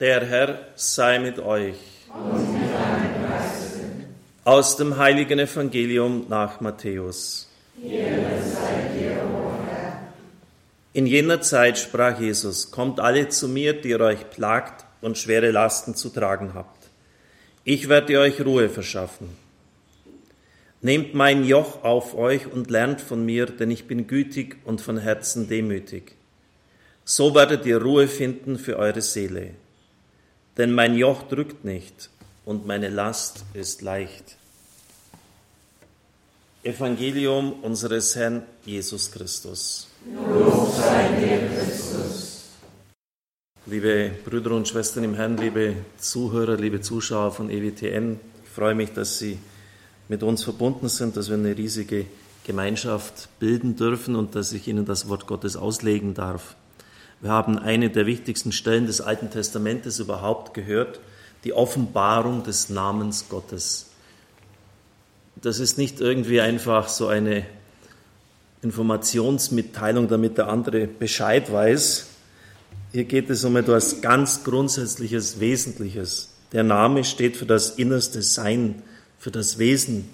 Der Herr sei mit euch. Aus dem heiligen Evangelium nach Matthäus. In jener Zeit sprach Jesus, Kommt alle zu mir, die ihr euch plagt und schwere Lasten zu tragen habt. Ich werde euch Ruhe verschaffen. Nehmt mein Joch auf euch und lernt von mir, denn ich bin gütig und von Herzen demütig. So werdet ihr Ruhe finden für eure Seele. Denn mein Joch drückt nicht und meine Last ist leicht. Evangelium unseres Herrn Jesus Christus. Liebe Brüder und Schwestern im Herrn, liebe Zuhörer, liebe Zuschauer von EWTN, ich freue mich, dass Sie mit uns verbunden sind, dass wir eine riesige Gemeinschaft bilden dürfen und dass ich Ihnen das Wort Gottes auslegen darf. Wir haben eine der wichtigsten Stellen des Alten Testamentes überhaupt gehört, die Offenbarung des Namens Gottes. Das ist nicht irgendwie einfach so eine Informationsmitteilung, damit der andere Bescheid weiß. Hier geht es um etwas ganz Grundsätzliches, Wesentliches. Der Name steht für das innerste Sein für das Wesen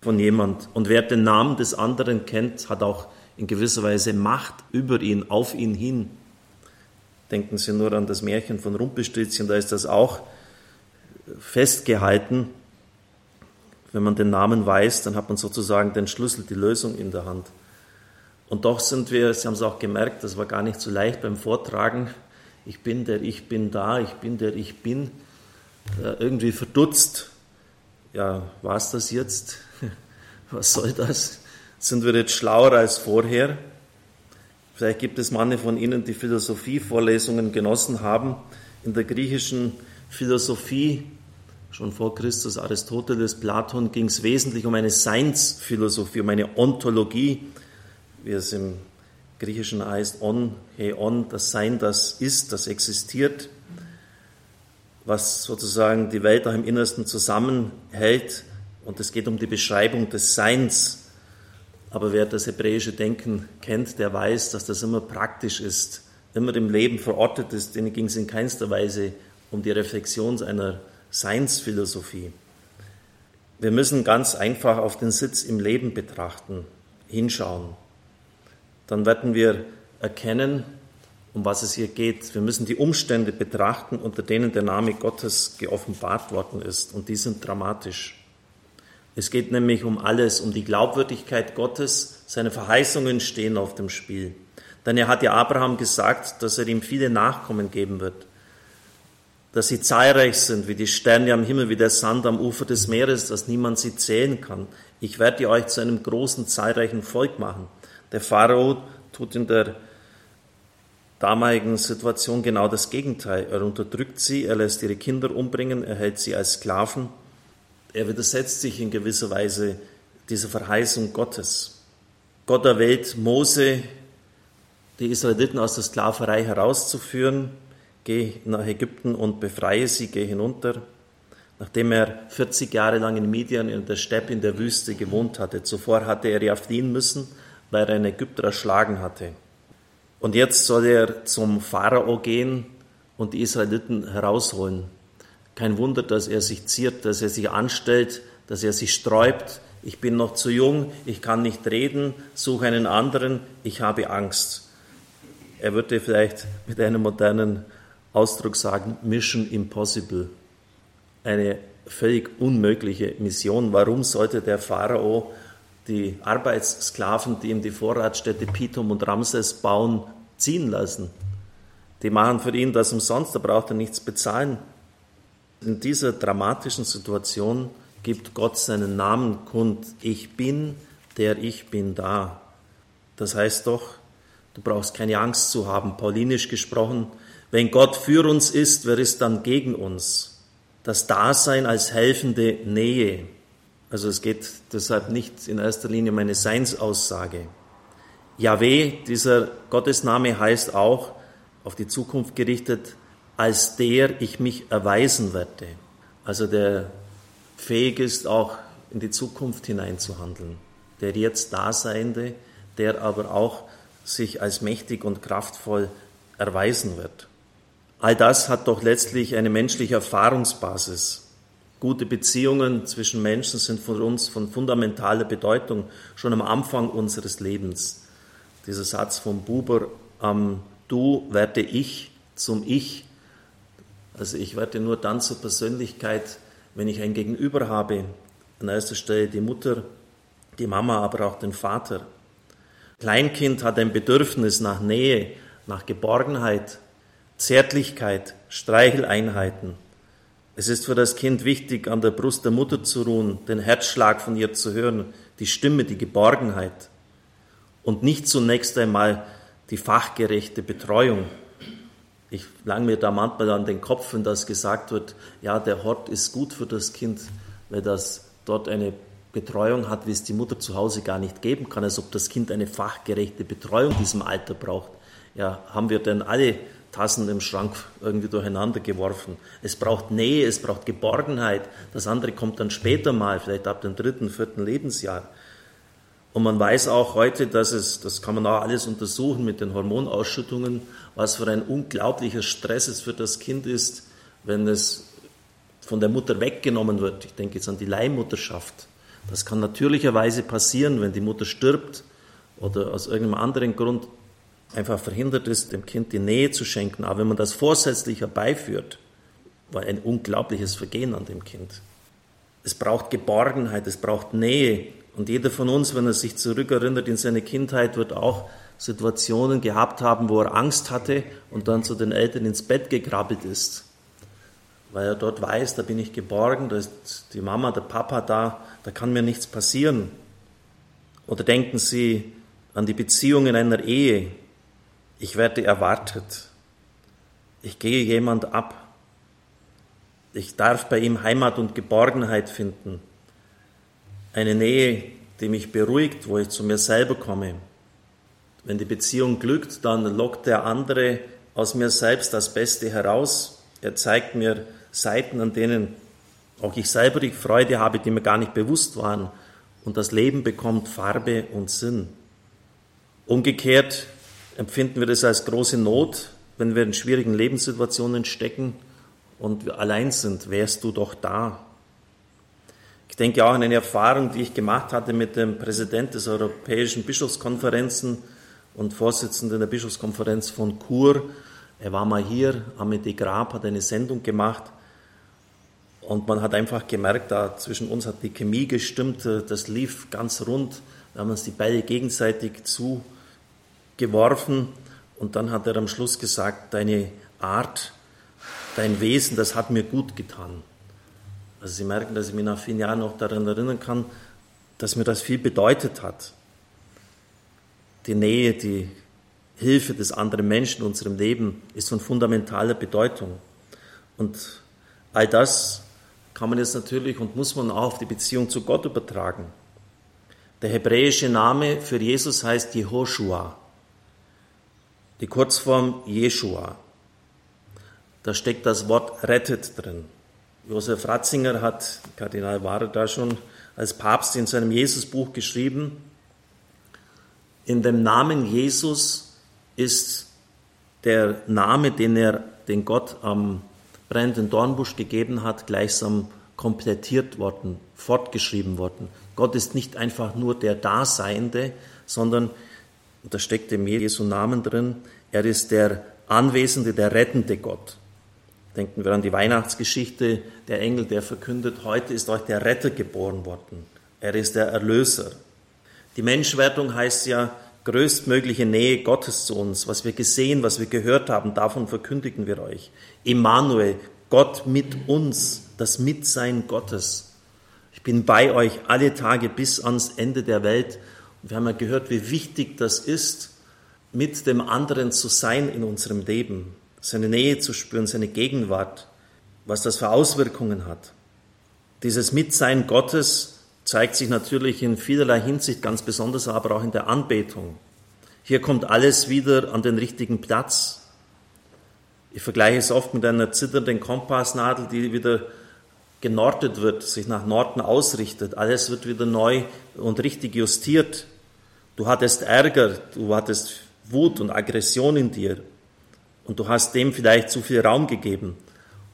von jemand. Und wer den Namen des anderen kennt, hat auch in gewisser Weise Macht über ihn, auf ihn hin. Denken Sie nur an das Märchen von Rumpelstilzchen, da ist das auch festgehalten. Wenn man den Namen weiß, dann hat man sozusagen den Schlüssel, die Lösung in der Hand. Und doch sind wir, Sie haben es auch gemerkt, das war gar nicht so leicht beim Vortragen. Ich bin der, ich bin da, ich bin der, ich bin. Äh, irgendwie verdutzt ja, war es das jetzt? Was soll das? Sind wir jetzt schlauer als vorher? Vielleicht gibt es manche von Ihnen, die Philosophievorlesungen genossen haben. In der griechischen Philosophie, schon vor Christus, Aristoteles, Platon, ging es wesentlich um eine Seinsphilosophie, um eine Ontologie, wie es im Griechischen heißt, on, he on, das Sein, das ist, das existiert was sozusagen die Welt auch im Innersten zusammenhält. Und es geht um die Beschreibung des Seins. Aber wer das hebräische Denken kennt, der weiß, dass das immer praktisch ist, immer im Leben verortet ist. Denen ging es in keinster Weise um die Reflexion einer Seinsphilosophie. Wir müssen ganz einfach auf den Sitz im Leben betrachten, hinschauen. Dann werden wir erkennen, um was es hier geht. Wir müssen die Umstände betrachten, unter denen der Name Gottes geoffenbart worden ist. Und die sind dramatisch. Es geht nämlich um alles, um die Glaubwürdigkeit Gottes. Seine Verheißungen stehen auf dem Spiel. Denn er hat ja Abraham gesagt, dass er ihm viele Nachkommen geben wird. Dass sie zahlreich sind, wie die Sterne am Himmel, wie der Sand am Ufer des Meeres, dass niemand sie zählen kann. Ich werde euch zu einem großen, zahlreichen Volk machen. Der Pharao tut in der damaligen Situation genau das Gegenteil. Er unterdrückt sie, er lässt ihre Kinder umbringen, er hält sie als Sklaven. Er widersetzt sich in gewisser Weise dieser Verheißung Gottes. Gott erwählt Mose, die Israeliten aus der Sklaverei herauszuführen. Geh nach Ägypten und befreie sie, geh hinunter. Nachdem er 40 Jahre lang in Midian in der Steppe in der Wüste gewohnt hatte. Zuvor hatte er ja fliehen müssen, weil er einen Ägypter erschlagen hatte. Und jetzt soll er zum Pharao gehen und die Israeliten herausholen. Kein Wunder, dass er sich ziert, dass er sich anstellt, dass er sich sträubt. Ich bin noch zu jung, ich kann nicht reden, suche einen anderen, ich habe Angst. Er würde vielleicht mit einem modernen Ausdruck sagen, Mission Impossible. Eine völlig unmögliche Mission. Warum sollte der Pharao die Arbeitssklaven, die ihm die Vorratsstädte Pithom und Ramses bauen, ziehen lassen. Die machen für ihn das umsonst, da braucht er nichts bezahlen. In dieser dramatischen Situation gibt Gott seinen Namen kund. Ich bin, der ich bin da. Das heißt doch, du brauchst keine Angst zu haben. Paulinisch gesprochen, wenn Gott für uns ist, wer ist dann gegen uns? Das Dasein als helfende Nähe. Also es geht deshalb nicht in erster Linie um eine Seinsaussage. Yahweh, dieser Gottesname heißt auch, auf die Zukunft gerichtet, als der ich mich erweisen werde. Also der fähig ist, auch in die Zukunft hineinzuhandeln. Der jetzt Daseinende, der aber auch sich als mächtig und kraftvoll erweisen wird. All das hat doch letztlich eine menschliche Erfahrungsbasis. Gute Beziehungen zwischen Menschen sind für uns von fundamentaler Bedeutung, schon am Anfang unseres Lebens. Dieser Satz von Buber, ähm, du werde ich zum Ich. Also ich werde nur dann zur Persönlichkeit, wenn ich ein Gegenüber habe. An erster Stelle die Mutter, die Mama, aber auch den Vater. Kleinkind hat ein Bedürfnis nach Nähe, nach Geborgenheit, Zärtlichkeit, Streicheleinheiten. Es ist für das Kind wichtig, an der Brust der Mutter zu ruhen, den Herzschlag von ihr zu hören, die Stimme, die Geborgenheit und nicht zunächst einmal die fachgerechte Betreuung. Ich lang mir da manchmal an den Kopf, wenn das gesagt wird, ja, der Hort ist gut für das Kind, weil das dort eine Betreuung hat, wie es die Mutter zu Hause gar nicht geben kann, als ob das Kind eine fachgerechte Betreuung in diesem Alter braucht. Ja, haben wir denn alle Tassen im Schrank irgendwie durcheinander geworfen? Es braucht Nähe, es braucht Geborgenheit. Das andere kommt dann später mal, vielleicht ab dem dritten, vierten Lebensjahr. Und man weiß auch heute, dass es, das kann man auch alles untersuchen mit den Hormonausschüttungen, was für ein unglaublicher Stress es für das Kind ist, wenn es von der Mutter weggenommen wird. Ich denke jetzt an die Leihmutterschaft das kann natürlicherweise passieren, wenn die Mutter stirbt oder aus irgendeinem anderen Grund einfach verhindert ist, dem Kind die Nähe zu schenken. Aber wenn man das vorsätzlich herbeiführt, war ein unglaubliches Vergehen an dem Kind. Es braucht Geborgenheit, es braucht Nähe. Und jeder von uns, wenn er sich zurückerinnert in seine Kindheit, wird auch Situationen gehabt haben, wo er Angst hatte und dann zu den Eltern ins Bett gekrabbelt ist weil er dort weiß, da bin ich geborgen, da ist die Mama, der Papa da, da kann mir nichts passieren. Oder denken Sie an die Beziehung in einer Ehe. Ich werde erwartet. Ich gehe jemand ab. Ich darf bei ihm Heimat und Geborgenheit finden. Eine Nähe, die mich beruhigt, wo ich zu mir selber komme. Wenn die Beziehung glückt, dann lockt der andere aus mir selbst das Beste heraus. Er zeigt mir Seiten, an denen auch ich selber die Freude habe, die mir gar nicht bewusst waren. Und das Leben bekommt Farbe und Sinn. Umgekehrt empfinden wir das als große Not, wenn wir in schwierigen Lebenssituationen stecken und allein sind. Wärst du doch da? Ich denke auch an eine Erfahrung, die ich gemacht hatte mit dem Präsident des Europäischen Bischofskonferenzen und Vorsitzenden der Bischofskonferenz von Chur. Er war mal hier, Ahmed de Grab hat eine Sendung gemacht und man hat einfach gemerkt, da zwischen uns hat die Chemie gestimmt, äh, das lief ganz rund. Wir haben uns die Bälle gegenseitig zugeworfen und dann hat er am Schluss gesagt, deine Art, dein Wesen, das hat mir gut getan. Also Sie merken, dass ich mich nach vielen Jahren noch daran erinnern kann, dass mir das viel bedeutet hat. Die Nähe, die Hilfe des anderen Menschen in unserem Leben ist von fundamentaler Bedeutung. Und all das kann man jetzt natürlich und muss man auch auf die Beziehung zu Gott übertragen. Der hebräische Name für Jesus heißt Jehoshua, die Kurzform Jeshua. Da steckt das Wort rettet drin. Josef Ratzinger hat, Kardinal war da schon, als Papst in seinem Jesusbuch geschrieben, in dem Namen Jesus ist der Name, den er, den Gott am brennenden Dornbusch gegeben hat, gleichsam komplettiert worden, fortgeschrieben worden. Gott ist nicht einfach nur der Daseiende, sondern, und da steckt im Jesu Namen drin, er ist der Anwesende, der rettende Gott. Denken wir an die Weihnachtsgeschichte, der Engel, der verkündet, heute ist euch der Retter geboren worden. Er ist der Erlöser. Die Menschwertung heißt ja größtmögliche Nähe Gottes zu uns. Was wir gesehen, was wir gehört haben, davon verkündigen wir euch. Immanuel, Gott mit uns, das Mitsein Gottes. Ich bin bei euch alle Tage bis ans Ende der Welt. Und wir haben ja gehört, wie wichtig das ist, mit dem anderen zu sein in unserem Leben, seine Nähe zu spüren, seine Gegenwart, was das für Auswirkungen hat. Dieses Mitsein Gottes zeigt sich natürlich in vielerlei Hinsicht, ganz besonders aber auch in der Anbetung. Hier kommt alles wieder an den richtigen Platz. Ich vergleiche es oft mit einer zitternden Kompassnadel, die wieder genortet wird, sich nach Norden ausrichtet. Alles wird wieder neu und richtig justiert. Du hattest Ärger, du hattest Wut und Aggression in dir. Und du hast dem vielleicht zu viel Raum gegeben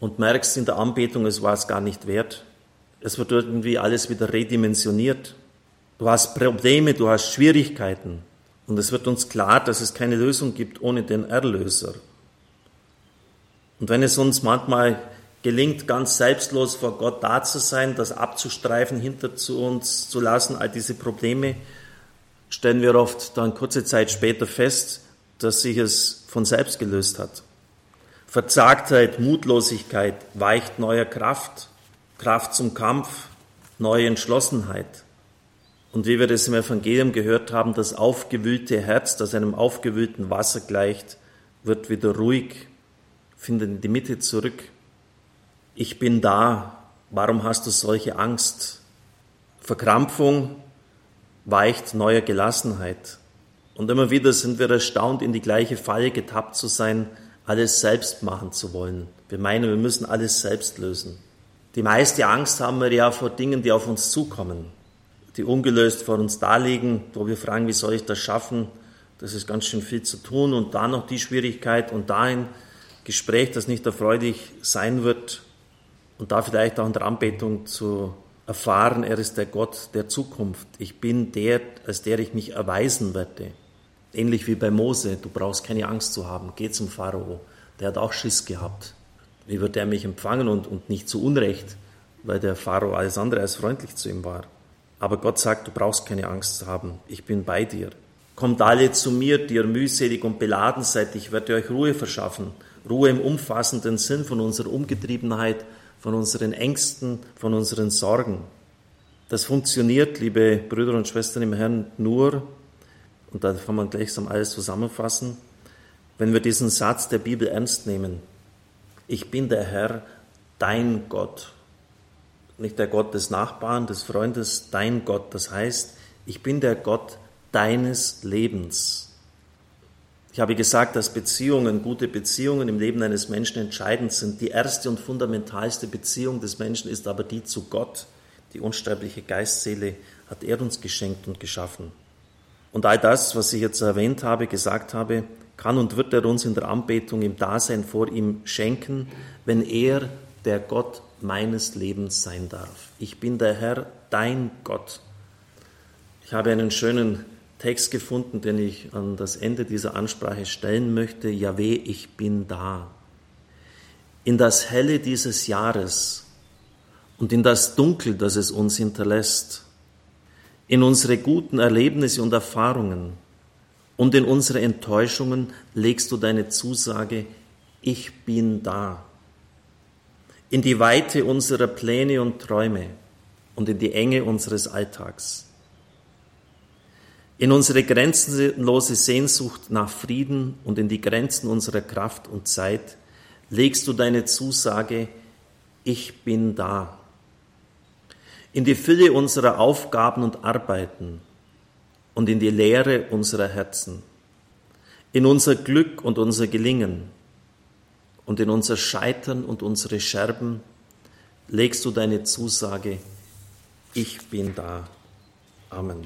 und merkst in der Anbetung, es war es gar nicht wert. Es wird irgendwie alles wieder redimensioniert. Du hast Probleme, du hast Schwierigkeiten. Und es wird uns klar, dass es keine Lösung gibt ohne den Erlöser. Und wenn es uns manchmal gelingt, ganz selbstlos vor Gott da zu sein, das abzustreifen, hinter zu uns zu lassen, all diese Probleme, stellen wir oft dann kurze Zeit später fest, dass sich es von selbst gelöst hat. Verzagtheit, Mutlosigkeit weicht neuer Kraft, Kraft zum Kampf, neue Entschlossenheit. Und wie wir das im Evangelium gehört haben, das aufgewühlte Herz, das einem aufgewühlten Wasser gleicht, wird wieder ruhig, findet in die Mitte zurück. Ich bin da, warum hast du solche Angst? Verkrampfung weicht neuer Gelassenheit. Und immer wieder sind wir erstaunt, in die gleiche Falle getappt zu sein, alles selbst machen zu wollen. Wir meinen, wir müssen alles selbst lösen. Die meiste Angst haben wir ja vor Dingen, die auf uns zukommen, die ungelöst vor uns daliegen, wo wir fragen, wie soll ich das schaffen? Das ist ganz schön viel zu tun und da noch die Schwierigkeit und da ein Gespräch, das nicht erfreulich sein wird und da vielleicht auch in der Anbetung zu erfahren, er ist der Gott der Zukunft. Ich bin der, als der ich mich erweisen werde. Ähnlich wie bei Mose, du brauchst keine Angst zu haben, geh zum Pharao. Der hat auch Schiss gehabt. Wie wird er mich empfangen und, und nicht zu Unrecht, weil der Pharao alles andere als freundlich zu ihm war. Aber Gott sagt, du brauchst keine Angst zu haben, ich bin bei dir. Kommt alle zu mir, die ihr mühselig und beladen seid, ich werde euch Ruhe verschaffen. Ruhe im umfassenden Sinn von unserer Umgetriebenheit, von unseren Ängsten, von unseren Sorgen. Das funktioniert, liebe Brüder und Schwestern im Herrn, nur, und da kann man gleichsam alles zusammenfassen, wenn wir diesen Satz der Bibel ernst nehmen. Ich bin der Herr, dein Gott. Nicht der Gott des Nachbarn, des Freundes, dein Gott. Das heißt, ich bin der Gott deines Lebens. Ich habe gesagt, dass Beziehungen, gute Beziehungen im Leben eines Menschen entscheidend sind. Die erste und fundamentalste Beziehung des Menschen ist aber die zu Gott. Die unsterbliche Geistseele hat er uns geschenkt und geschaffen. Und all das, was ich jetzt erwähnt habe, gesagt habe, kann und wird er uns in der Anbetung im Dasein vor ihm schenken, wenn er der Gott meines Lebens sein darf. Ich bin der Herr, dein Gott. Ich habe einen schönen Text gefunden, den ich an das Ende dieser Ansprache stellen möchte. Jahweh, ich bin da. In das Helle dieses Jahres und in das Dunkel, das es uns hinterlässt, in unsere guten Erlebnisse und Erfahrungen und in unsere Enttäuschungen legst du deine Zusage, ich bin da. In die Weite unserer Pläne und Träume und in die Enge unseres Alltags. In unsere grenzenlose Sehnsucht nach Frieden und in die Grenzen unserer Kraft und Zeit legst du deine Zusage, ich bin da in die Fülle unserer Aufgaben und Arbeiten und in die Leere unserer Herzen, in unser Glück und unser Gelingen und in unser Scheitern und unsere Scherben legst du deine Zusage, ich bin da. Amen.